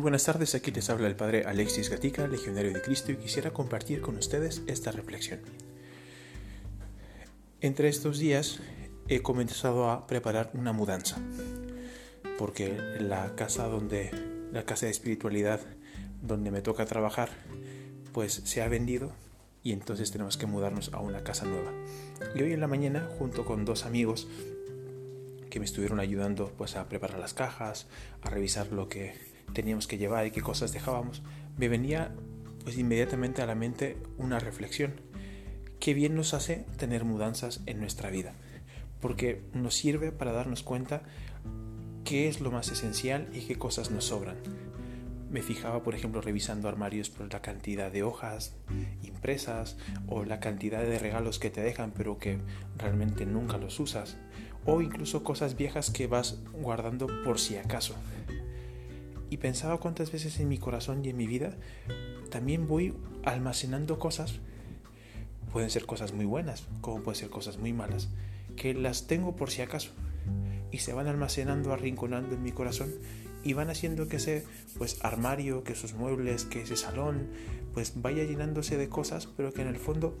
buenas tardes, aquí les habla el Padre Alexis Gatica, Legionario de Cristo, y quisiera compartir con ustedes esta reflexión. Entre estos días he comenzado a preparar una mudanza, porque la casa donde, la casa de espiritualidad donde me toca trabajar, pues se ha vendido y entonces tenemos que mudarnos a una casa nueva. Y hoy en la mañana, junto con dos amigos que me estuvieron ayudando pues a preparar las cajas, a revisar lo que teníamos que llevar y qué cosas dejábamos, me venía pues inmediatamente a la mente una reflexión. Qué bien nos hace tener mudanzas en nuestra vida, porque nos sirve para darnos cuenta qué es lo más esencial y qué cosas nos sobran. Me fijaba, por ejemplo, revisando armarios por la cantidad de hojas impresas o la cantidad de regalos que te dejan pero que realmente nunca los usas o incluso cosas viejas que vas guardando por si acaso. Y pensaba cuántas veces en mi corazón y en mi vida también voy almacenando cosas, pueden ser cosas muy buenas, como pueden ser cosas muy malas, que las tengo por si acaso y se van almacenando, arrinconando en mi corazón y van haciendo que ese pues armario, que esos muebles, que ese salón pues vaya llenándose de cosas, pero que en el fondo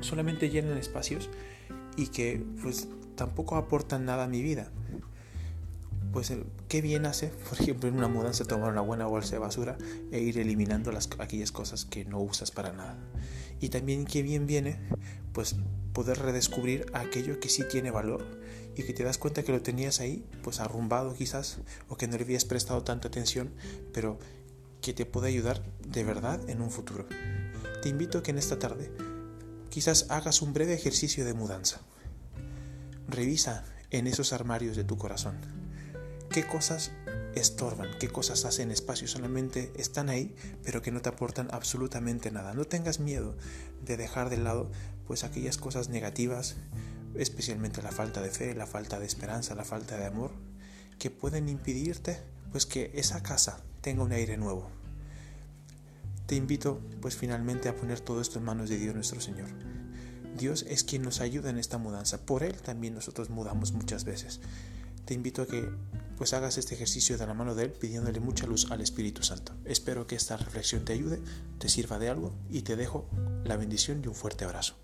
solamente llenan espacios y que pues tampoco aportan nada a mi vida. Pues qué bien hace, por ejemplo, en una mudanza tomar una buena bolsa de basura e ir eliminando las, aquellas cosas que no usas para nada. Y también qué bien viene, pues poder redescubrir aquello que sí tiene valor y que te das cuenta que lo tenías ahí, pues arrumbado quizás, o que no le habías prestado tanta atención, pero que te puede ayudar de verdad en un futuro. Te invito a que en esta tarde quizás hagas un breve ejercicio de mudanza. Revisa en esos armarios de tu corazón qué cosas estorban, qué cosas hacen espacio, solamente están ahí, pero que no te aportan absolutamente nada. No tengas miedo de dejar de lado pues aquellas cosas negativas, especialmente la falta de fe, la falta de esperanza, la falta de amor, que pueden impedirte pues que esa casa tenga un aire nuevo. Te invito pues finalmente a poner todo esto en manos de Dios nuestro Señor. Dios es quien nos ayuda en esta mudanza. Por Él también nosotros mudamos muchas veces. Te invito a que pues hagas este ejercicio de la mano de Él pidiéndole mucha luz al Espíritu Santo. Espero que esta reflexión te ayude, te sirva de algo y te dejo la bendición y un fuerte abrazo.